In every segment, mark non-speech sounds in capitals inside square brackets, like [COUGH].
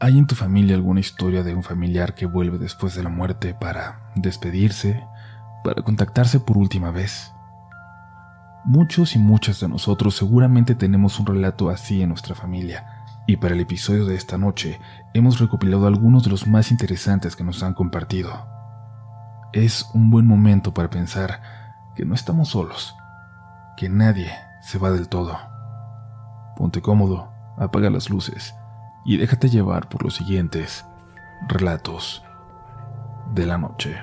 ¿Hay en tu familia alguna historia de un familiar que vuelve después de la muerte para despedirse, para contactarse por última vez? Muchos y muchas de nosotros seguramente tenemos un relato así en nuestra familia, y para el episodio de esta noche hemos recopilado algunos de los más interesantes que nos han compartido. Es un buen momento para pensar que no estamos solos, que nadie se va del todo. Ponte cómodo, apaga las luces y déjate llevar por los siguientes relatos de la noche.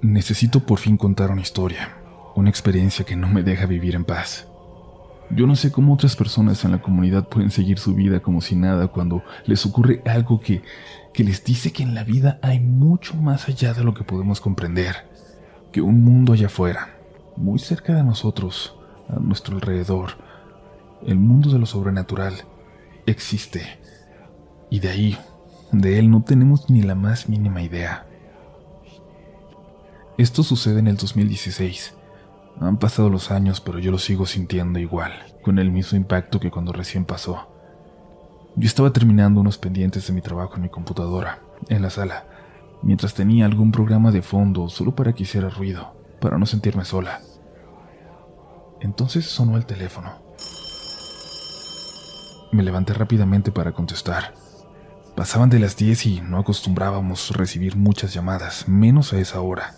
Necesito por fin contar una historia, una experiencia que no me deja vivir en paz. Yo no sé cómo otras personas en la comunidad pueden seguir su vida como si nada cuando les ocurre algo que, que les dice que en la vida hay mucho más allá de lo que podemos comprender, que un mundo allá afuera, muy cerca de nosotros, a nuestro alrededor, el mundo de lo sobrenatural existe. Y de ahí, de él no tenemos ni la más mínima idea. Esto sucede en el 2016. Han pasado los años, pero yo lo sigo sintiendo igual, con el mismo impacto que cuando recién pasó. Yo estaba terminando unos pendientes de mi trabajo en mi computadora, en la sala, mientras tenía algún programa de fondo solo para que hiciera ruido, para no sentirme sola. Entonces sonó el teléfono. Me levanté rápidamente para contestar. Pasaban de las 10 y no acostumbrábamos recibir muchas llamadas, menos a esa hora.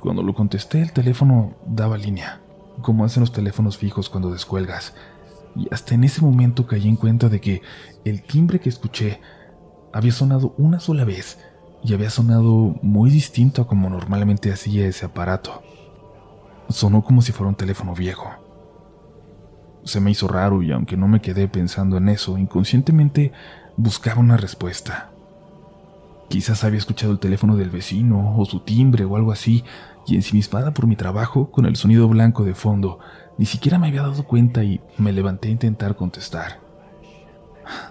Cuando lo contesté, el teléfono daba línea, como hacen los teléfonos fijos cuando descuelgas, y hasta en ese momento caí en cuenta de que el timbre que escuché había sonado una sola vez y había sonado muy distinto a como normalmente hacía ese aparato. Sonó como si fuera un teléfono viejo. Se me hizo raro y aunque no me quedé pensando en eso, inconscientemente buscaba una respuesta. Quizás había escuchado el teléfono del vecino o su timbre o algo así, y ensimismada por mi trabajo, con el sonido blanco de fondo, ni siquiera me había dado cuenta y me levanté a intentar contestar.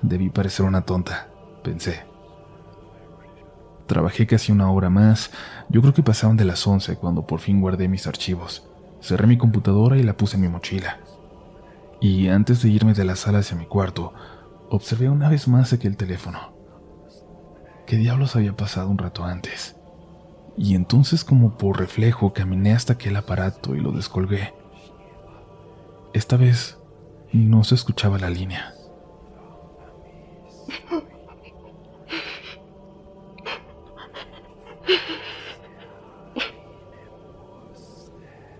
Debí parecer una tonta, pensé. Trabajé casi una hora más, yo creo que pasaban de las once cuando por fin guardé mis archivos. Cerré mi computadora y la puse en mi mochila y antes de irme de la sala hacia mi cuarto, observé una vez más aquel teléfono. ¿Qué diablos había pasado un rato antes? Y entonces como por reflejo caminé hasta aquel aparato y lo descolgué. Esta vez no se escuchaba la línea.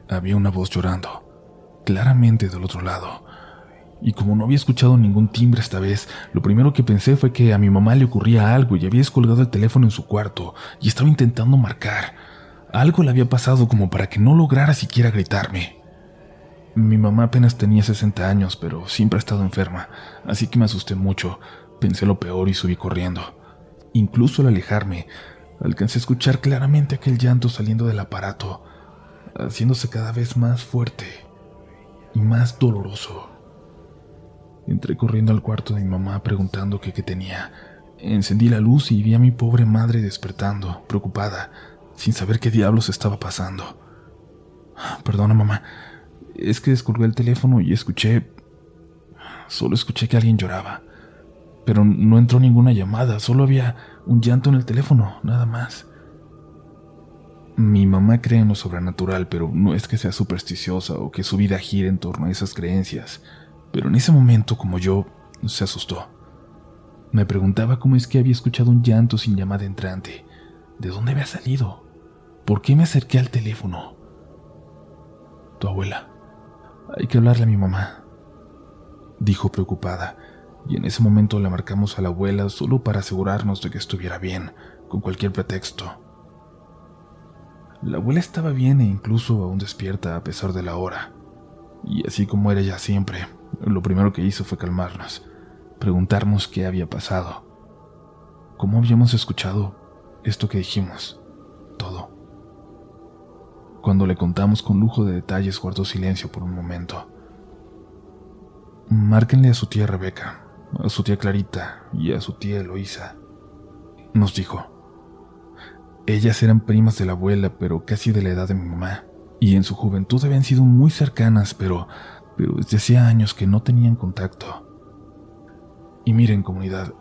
Había una voz llorando, claramente del otro lado y como no había escuchado ningún timbre esta vez, lo primero que pensé fue que a mi mamá le ocurría algo y había descolgado el teléfono en su cuarto y estaba intentando marcar. Algo le había pasado como para que no lograra siquiera gritarme. Mi mamá apenas tenía 60 años, pero siempre ha estado enferma, así que me asusté mucho, pensé lo peor y subí corriendo. Incluso al alejarme, alcancé a escuchar claramente aquel llanto saliendo del aparato, haciéndose cada vez más fuerte y más doloroso. Entré corriendo al cuarto de mi mamá preguntando qué, tenía. Encendí la luz y vi a mi pobre madre despertando, preocupada, sin saber qué diablos estaba pasando. Perdona, mamá. Es que descolgué el teléfono y escuché... Solo escuché que alguien lloraba. Pero no entró ninguna llamada, solo había un llanto en el teléfono, nada más. Mi mamá cree en lo sobrenatural, pero no es que sea supersticiosa o que su vida gire en torno a esas creencias pero en ese momento, como yo, se asustó. Me preguntaba cómo es que había escuchado un llanto sin llamada entrante. ¿De dónde había salido? ¿Por qué me acerqué al teléfono? Tu abuela. Hay que hablarle a mi mamá. Dijo preocupada, y en ese momento le marcamos a la abuela solo para asegurarnos de que estuviera bien, con cualquier pretexto. La abuela estaba bien e incluso aún despierta a pesar de la hora, y así como era ella siempre, lo primero que hizo fue calmarnos, preguntarnos qué había pasado, cómo habíamos escuchado esto que dijimos, todo. Cuando le contamos con lujo de detalles, guardó silencio por un momento. Márquenle a su tía Rebeca, a su tía Clarita y a su tía Eloísa, nos dijo. Ellas eran primas de la abuela, pero casi de la edad de mi mamá, y en su juventud habían sido muy cercanas, pero pero desde hacía años que no tenían contacto. Y miren, comunidad,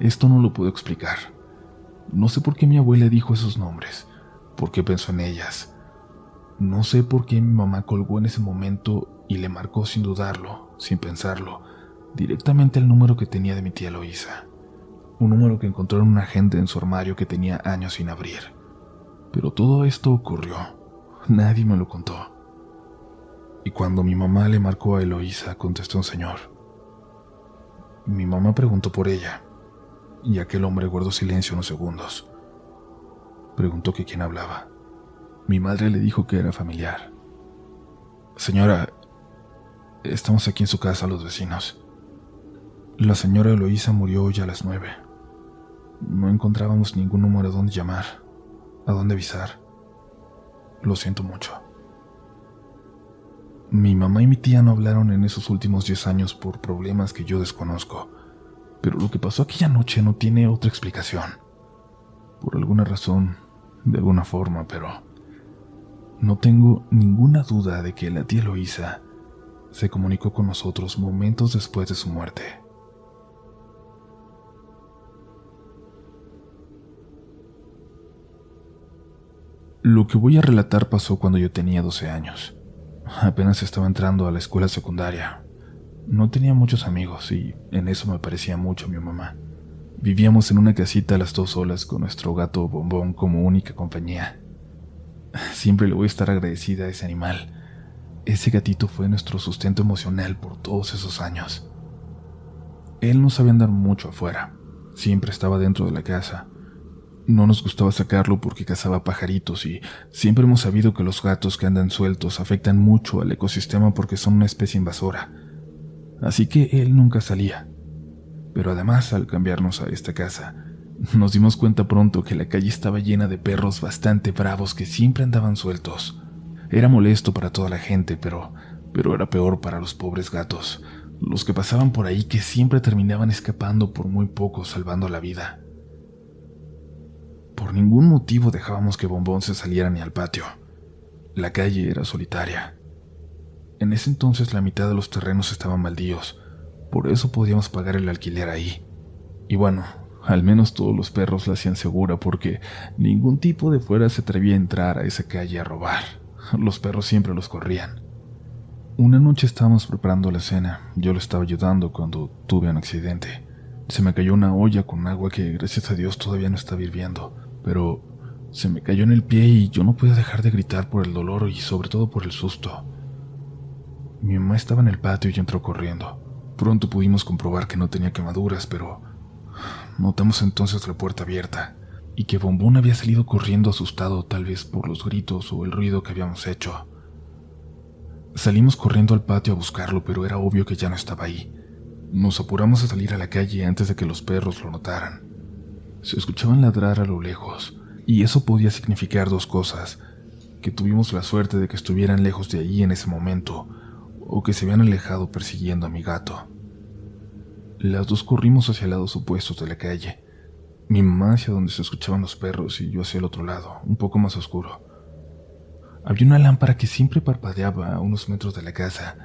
esto no lo puedo explicar. No sé por qué mi abuela dijo esos nombres, por qué pensó en ellas. No sé por qué mi mamá colgó en ese momento y le marcó sin dudarlo, sin pensarlo, directamente el número que tenía de mi tía Loisa. Un número que encontró en una agenda en su armario que tenía años sin abrir. Pero todo esto ocurrió. Nadie me lo contó. Y cuando mi mamá le marcó a Eloísa, contestó un señor. Mi mamá preguntó por ella, y aquel hombre guardó silencio unos segundos. Preguntó que quién hablaba. Mi madre le dijo que era familiar. Señora, estamos aquí en su casa los vecinos. La señora Eloísa murió hoy a las nueve. No encontrábamos ningún número a dónde llamar, a dónde avisar. Lo siento mucho. Mi mamá y mi tía no hablaron en esos últimos diez años por problemas que yo desconozco, pero lo que pasó aquella noche no tiene otra explicación. Por alguna razón, de alguna forma, pero no tengo ninguna duda de que la tía Loisa se comunicó con nosotros momentos después de su muerte. Lo que voy a relatar pasó cuando yo tenía 12 años. Apenas estaba entrando a la escuela secundaria. No tenía muchos amigos y en eso me parecía mucho a mi mamá. Vivíamos en una casita las dos solas con nuestro gato Bombón como única compañía. Siempre le voy a estar agradecida a ese animal. Ese gatito fue nuestro sustento emocional por todos esos años. Él no sabía andar mucho afuera. Siempre estaba dentro de la casa no nos gustaba sacarlo porque cazaba pajaritos y siempre hemos sabido que los gatos que andan sueltos afectan mucho al ecosistema porque son una especie invasora. Así que él nunca salía. Pero además, al cambiarnos a esta casa, nos dimos cuenta pronto que la calle estaba llena de perros bastante bravos que siempre andaban sueltos. Era molesto para toda la gente, pero, pero era peor para los pobres gatos, los que pasaban por ahí que siempre terminaban escapando por muy poco salvando la vida. Por ningún motivo dejábamos que Bombón se saliera ni al patio. La calle era solitaria. En ese entonces la mitad de los terrenos estaban baldíos, por eso podíamos pagar el alquiler ahí. Y bueno, al menos todos los perros la hacían segura porque ningún tipo de fuera se atrevía a entrar a esa calle a robar. Los perros siempre los corrían. Una noche estábamos preparando la cena, yo lo estaba ayudando cuando tuve un accidente. Se me cayó una olla con agua que gracias a Dios todavía no estaba hirviendo pero se me cayó en el pie y yo no podía dejar de gritar por el dolor y sobre todo por el susto. Mi mamá estaba en el patio y entró corriendo. Pronto pudimos comprobar que no tenía quemaduras, pero notamos entonces la puerta abierta y que Bombón había salido corriendo asustado tal vez por los gritos o el ruido que habíamos hecho. Salimos corriendo al patio a buscarlo, pero era obvio que ya no estaba ahí. Nos apuramos a salir a la calle antes de que los perros lo notaran. Se escuchaban ladrar a lo lejos, y eso podía significar dos cosas, que tuvimos la suerte de que estuvieran lejos de allí en ese momento, o que se habían alejado persiguiendo a mi gato. Las dos corrimos hacia lados opuestos de la calle, mi mamá hacia donde se escuchaban los perros y yo hacia el otro lado, un poco más oscuro. Había una lámpara que siempre parpadeaba a unos metros de la casa,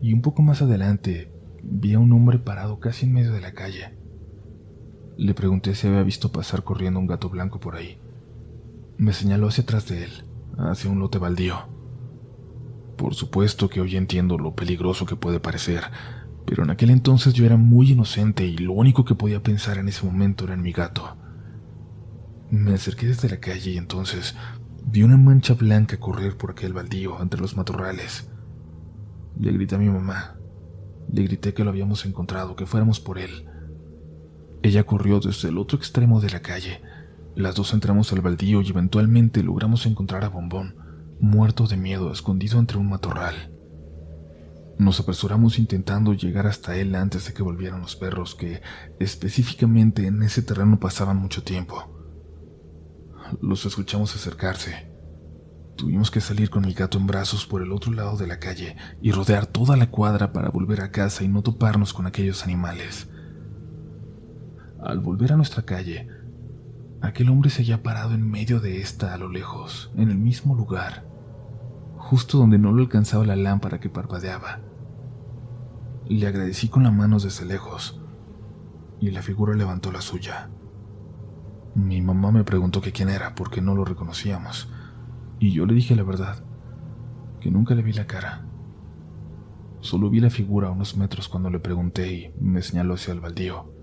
y un poco más adelante vi a un hombre parado casi en medio de la calle. Le pregunté si había visto pasar corriendo un gato blanco por ahí. Me señaló hacia atrás de él, hacia un lote baldío. Por supuesto que hoy entiendo lo peligroso que puede parecer, pero en aquel entonces yo era muy inocente y lo único que podía pensar en ese momento era en mi gato. Me acerqué desde la calle y entonces vi una mancha blanca correr por aquel baldío entre los matorrales. Le grité a mi mamá. Le grité que lo habíamos encontrado, que fuéramos por él. Ella corrió desde el otro extremo de la calle. Las dos entramos al baldío y eventualmente logramos encontrar a Bombón, muerto de miedo, escondido entre un matorral. Nos apresuramos intentando llegar hasta él antes de que volvieran los perros que específicamente en ese terreno pasaban mucho tiempo. Los escuchamos acercarse. Tuvimos que salir con mi gato en brazos por el otro lado de la calle y rodear toda la cuadra para volver a casa y no toparnos con aquellos animales. Al volver a nuestra calle, aquel hombre se había parado en medio de esta a lo lejos, en el mismo lugar, justo donde no lo alcanzaba la lámpara que parpadeaba, Le agradecí con las manos desde lejos y la figura levantó la suya. Mi mamá me preguntó que quién era porque no lo reconocíamos y yo le dije la verdad, que nunca le vi la cara. Solo vi la figura a unos metros cuando le pregunté y me señaló hacia el baldío.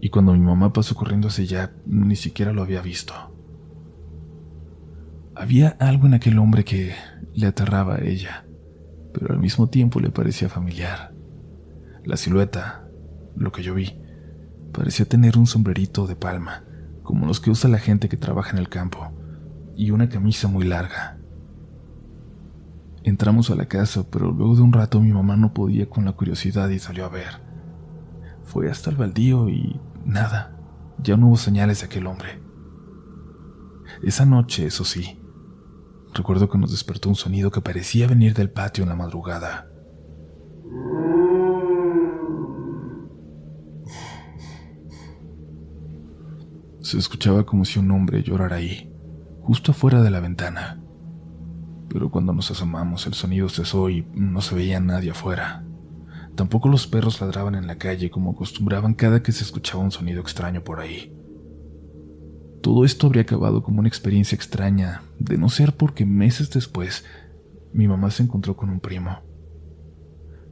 Y cuando mi mamá pasó corriendo hacia allá, ni siquiera lo había visto. Había algo en aquel hombre que le aterraba a ella, pero al mismo tiempo le parecía familiar. La silueta, lo que yo vi, parecía tener un sombrerito de palma, como los que usa la gente que trabaja en el campo, y una camisa muy larga. Entramos a la casa, pero luego de un rato mi mamá no podía con la curiosidad y salió a ver. Fue hasta el baldío y nada, ya no hubo señales de aquel hombre. Esa noche, eso sí, recuerdo que nos despertó un sonido que parecía venir del patio en la madrugada. Se escuchaba como si un hombre llorara ahí, justo afuera de la ventana pero cuando nos asomamos el sonido cesó y no se veía nadie afuera. Tampoco los perros ladraban en la calle como acostumbraban cada que se escuchaba un sonido extraño por ahí. Todo esto habría acabado como una experiencia extraña, de no ser porque meses después mi mamá se encontró con un primo.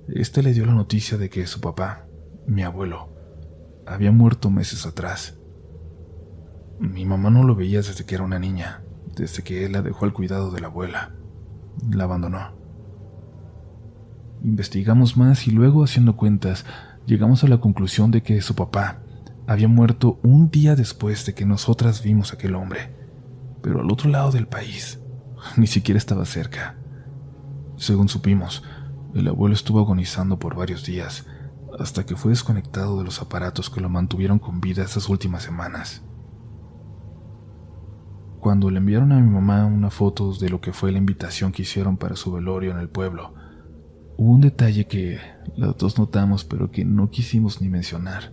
Este le dio la noticia de que su papá, mi abuelo, había muerto meses atrás. Mi mamá no lo veía desde que era una niña, desde que él la dejó al cuidado de la abuela la abandonó. Investigamos más y luego, haciendo cuentas, llegamos a la conclusión de que su papá había muerto un día después de que nosotras vimos a aquel hombre, pero al otro lado del país, [LAUGHS] ni siquiera estaba cerca. Según supimos, el abuelo estuvo agonizando por varios días, hasta que fue desconectado de los aparatos que lo mantuvieron con vida esas últimas semanas. Cuando le enviaron a mi mamá una foto de lo que fue la invitación que hicieron para su velorio en el pueblo, hubo un detalle que las dos notamos pero que no quisimos ni mencionar.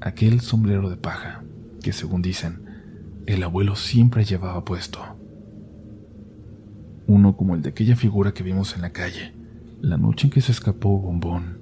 Aquel sombrero de paja que según dicen, el abuelo siempre llevaba puesto. Uno como el de aquella figura que vimos en la calle, la noche en que se escapó Bombón.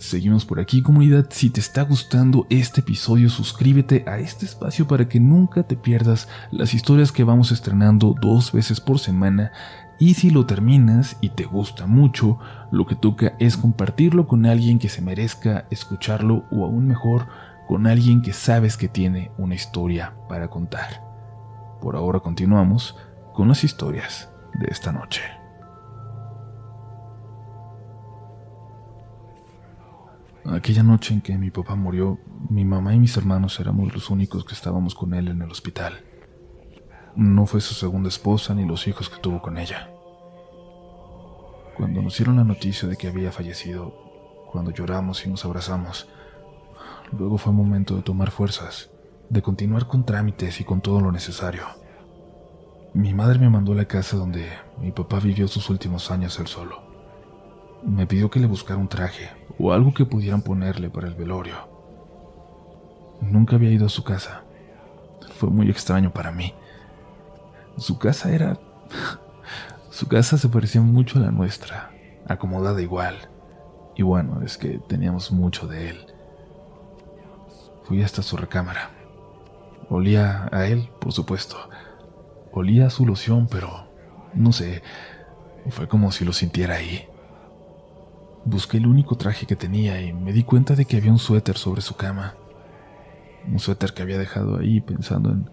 Seguimos por aquí comunidad, si te está gustando este episodio suscríbete a este espacio para que nunca te pierdas las historias que vamos estrenando dos veces por semana y si lo terminas y te gusta mucho, lo que toca es compartirlo con alguien que se merezca escucharlo o aún mejor con alguien que sabes que tiene una historia para contar. Por ahora continuamos con las historias de esta noche. Aquella noche en que mi papá murió, mi mamá y mis hermanos éramos los únicos que estábamos con él en el hospital. No fue su segunda esposa ni los hijos que tuvo con ella. Cuando nos dieron la noticia de que había fallecido, cuando lloramos y nos abrazamos, luego fue momento de tomar fuerzas, de continuar con trámites y con todo lo necesario. Mi madre me mandó a la casa donde mi papá vivió sus últimos años él solo. Me pidió que le buscara un traje o algo que pudieran ponerle para el velorio. Nunca había ido a su casa. Fue muy extraño para mí. Su casa era... [LAUGHS] Su casa se parecía mucho a la nuestra, acomodada igual. Y bueno, es que teníamos mucho de él. Fui hasta su recámara. Olía a él, por supuesto. Olía a su loción, pero no sé, fue como si lo sintiera ahí. Busqué el único traje que tenía y me di cuenta de que había un suéter sobre su cama. Un suéter que había dejado ahí pensando en,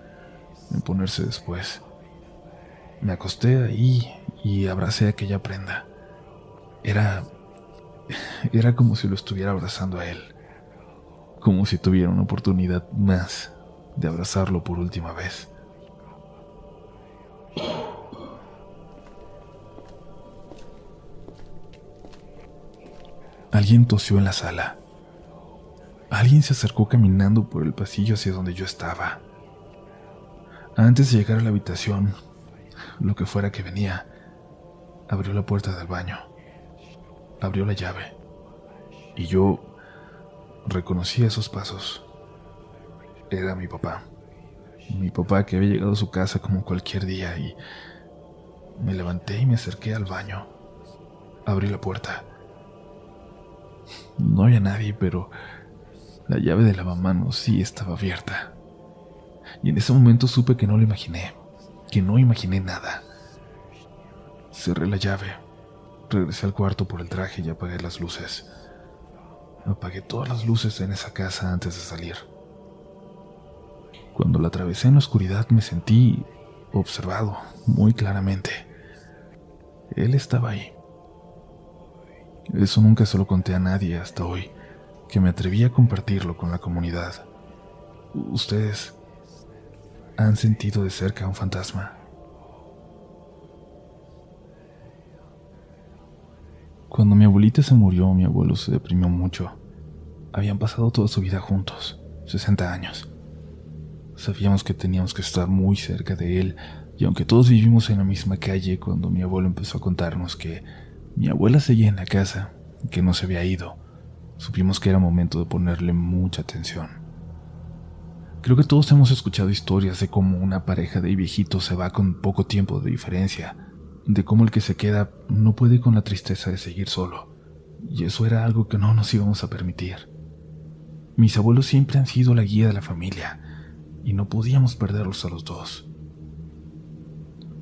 ponerse después. Me acosté ahí y abracé aquella prenda. Era... [LAUGHS] Era como si lo estuviera abrazando a él. Como si tuviera una oportunidad más de abrazarlo por última vez. Alguien tosió en la sala. Alguien se acercó caminando por el pasillo hacia donde yo estaba. Antes de llegar a la habitación, lo que fuera que venía, abrió la puerta del baño, abrió la llave, y yo reconocí esos pasos. Era mi papá. Mi papá que había llegado a su casa como cualquier día y Me levanté y me acerqué al baño. Abrí la puerta. No había nadie, pero la llave de lavamanos sí estaba abierta. Y en ese momento supe que no lo imaginé, que no imaginé nada. Cerré la llave, regresé al cuarto por el traje y apagué las luces. Apagué todas las luces en esa casa antes de salir. Cuando la atravesé en la oscuridad me sentí observado muy claramente. Él estaba ahí. Eso nunca se lo conté a nadie hasta hoy, que me atreví a compartirlo con la comunidad. Ustedes han sentido de cerca un fantasma. Cuando mi abuelita se murió, mi abuelo se deprimió mucho. Habían pasado toda su vida juntos, 60 años. Sabíamos que teníamos que estar muy cerca de él, y aunque todos vivimos en la misma calle, cuando mi abuelo empezó a contarnos que mi abuela seguía en la casa, que no se había ido, supimos que era momento de ponerle mucha atención. Creo que todos hemos escuchado historias de cómo una pareja de viejitos se va con poco tiempo de diferencia, de cómo el que se queda no puede con la tristeza de seguir solo, y eso era algo que no nos íbamos a permitir. Mis abuelos siempre han sido la guía de la familia, y no podíamos perderlos a los dos.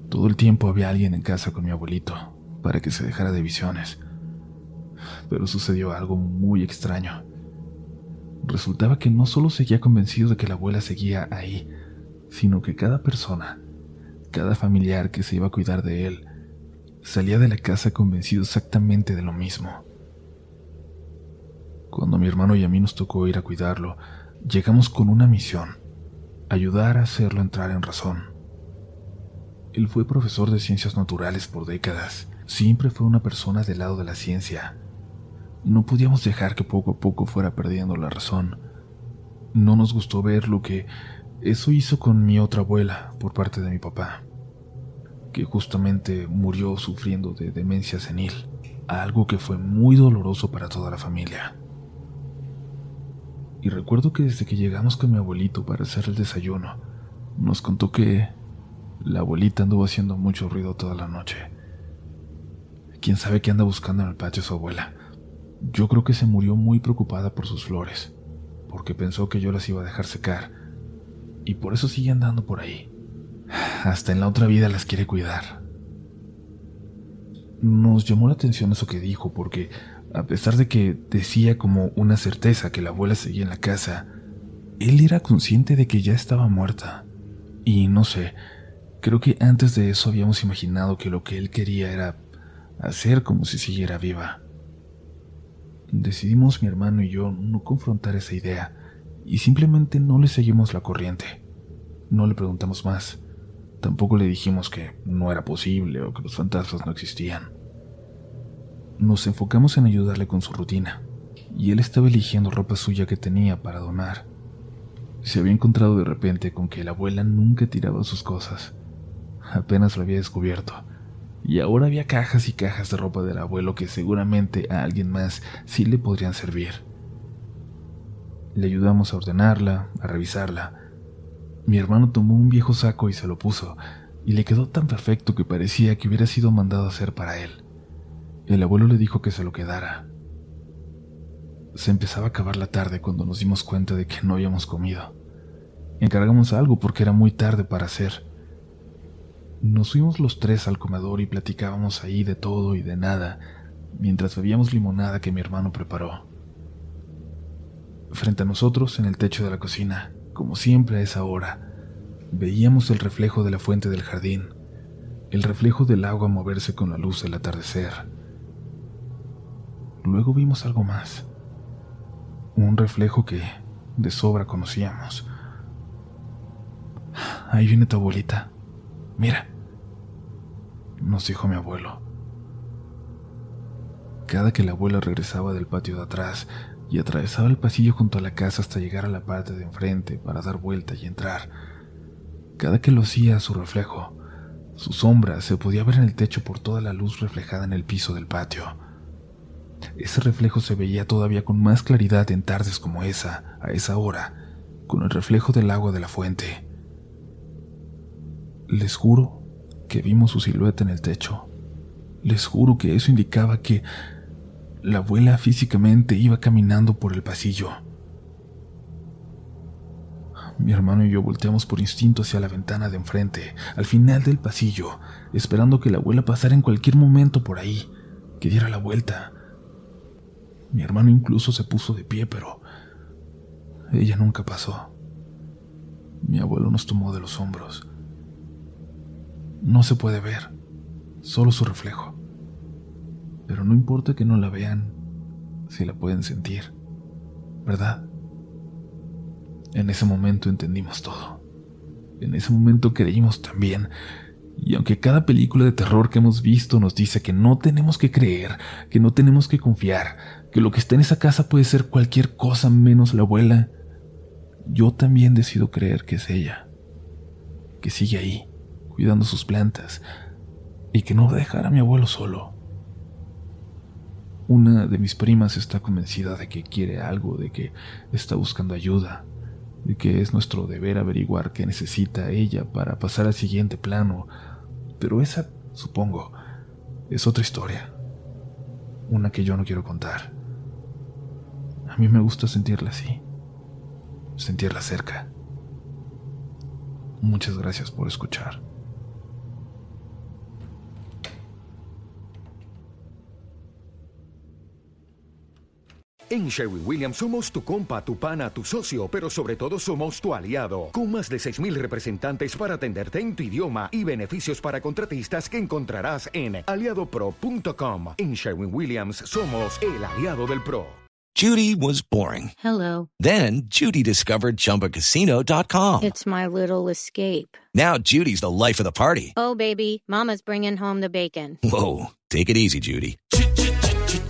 Todo el tiempo había alguien en casa con mi abuelito, para que se dejara de visiones. Pero sucedió algo muy extraño. Resultaba que no solo seguía convencido de que la abuela seguía ahí, sino que cada persona, cada familiar que se iba a cuidar de él, salía de la casa convencido exactamente de lo mismo. Cuando mi hermano y a mí nos tocó ir a cuidarlo, llegamos con una misión, ayudar a hacerlo entrar en razón. Él fue profesor de ciencias naturales por décadas, siempre fue una persona del lado de la ciencia. No podíamos dejar que poco a poco fuera perdiendo la razón. No nos gustó ver lo que eso hizo con mi otra abuela por parte de mi papá que justamente murió sufriendo de demencia senil, algo que fue muy doloroso para toda la familia. Y recuerdo que desde que llegamos con mi abuelito para hacer el desayuno, nos contó que la abuelita anduvo haciendo mucho ruido toda la noche. Quién sabe qué anda buscando en el patio su abuela. Yo creo que se murió muy preocupada por sus flores, porque pensó que yo las iba a dejar secar, y por eso sigue andando por ahí hasta en la otra vida las quiere cuidar. Nos llamó la atención eso que dijo, porque a pesar de que decía como una certeza que la abuela seguía en la casa, él era consciente de que ya estaba muerta. Y no sé, creo que antes de eso habíamos imaginado que lo que él quería era hacer como si siguiera viva. Decidimos mi hermano y yo no confrontar esa idea y simplemente no le seguimos la corriente. No le preguntamos más. Tampoco le dijimos que no era posible o que los fantasmas no existían. Nos enfocamos en ayudarle con su rutina, y él estaba eligiendo ropa suya que tenía para donar. Se había encontrado de repente con que la abuela nunca tiraba sus cosas. Apenas lo había descubierto, y ahora había cajas y cajas de ropa del abuelo que seguramente a alguien más sí le podrían servir. Le ayudamos a ordenarla, a revisarla, mi hermano tomó un viejo saco y se lo puso, y le quedó tan perfecto que parecía que hubiera sido mandado a hacer para él. El abuelo le dijo que se lo quedara. Se empezaba a acabar la tarde cuando nos dimos cuenta de que no habíamos comido. Encargamos algo porque era muy tarde para hacer. Nos fuimos los tres al comedor y platicábamos ahí de todo y de nada, mientras bebíamos limonada que mi hermano preparó. Frente a nosotros, en el techo de la cocina, como siempre a esa hora, veíamos el reflejo de la fuente del jardín, el reflejo del agua moverse con la luz del atardecer. Luego vimos algo más, un reflejo que de sobra conocíamos. Ahí viene tu abuelita, mira, nos dijo mi abuelo. Cada que la abuela regresaba del patio de atrás, y atravesaba el pasillo junto a la casa hasta llegar a la parte de enfrente para dar vuelta y entrar. Cada que lo hacía, su reflejo, su sombra, se podía ver en el techo por toda la luz reflejada en el piso del patio. Ese reflejo se veía todavía con más claridad en tardes como esa, a esa hora, con el reflejo del agua de la fuente. Les juro que vimos su silueta en el techo. Les juro que eso indicaba que la abuela físicamente iba caminando por el pasillo. Mi hermano y yo volteamos por instinto hacia la ventana de enfrente, al final del pasillo, esperando que la abuela pasara en cualquier momento por ahí, que diera la vuelta. Mi hermano incluso se puso de pie, pero ella nunca pasó. Mi abuelo nos tomó de los hombros. No se puede ver, solo su reflejo. Pero no importa que no la vean, si la pueden sentir, ¿verdad? En ese momento entendimos todo. En ese momento creímos también. Y aunque cada película de terror que hemos visto nos dice que no tenemos que creer, que no tenemos que confiar, que lo que está en esa casa puede ser cualquier cosa menos la abuela, yo también decido creer que es ella, que sigue ahí, cuidando sus plantas, y que no va a dejar a mi abuelo solo. Una de mis primas está convencida de que quiere algo, de que está buscando ayuda, de que es nuestro deber averiguar qué necesita ella para pasar al siguiente plano, pero esa, supongo, es otra historia, una que yo no quiero contar. A mí me gusta sentirla así, sentirla cerca. Muchas gracias por escuchar. En Sherwin Williams somos tu compa, tu pana, tu socio, pero sobre todo somos tu aliado, con más de 6.000 representantes para atenderte en tu idioma y beneficios para contratistas que encontrarás en aliadopro.com. En Sherwin Williams somos el aliado del PRO. Judy was boring. Hello. Then Judy discovered ChumbaCasino.com. It's my little escape. Now Judy's the life of the party. Oh, baby, Mama's bringing home the bacon. Whoa, take it easy, Judy.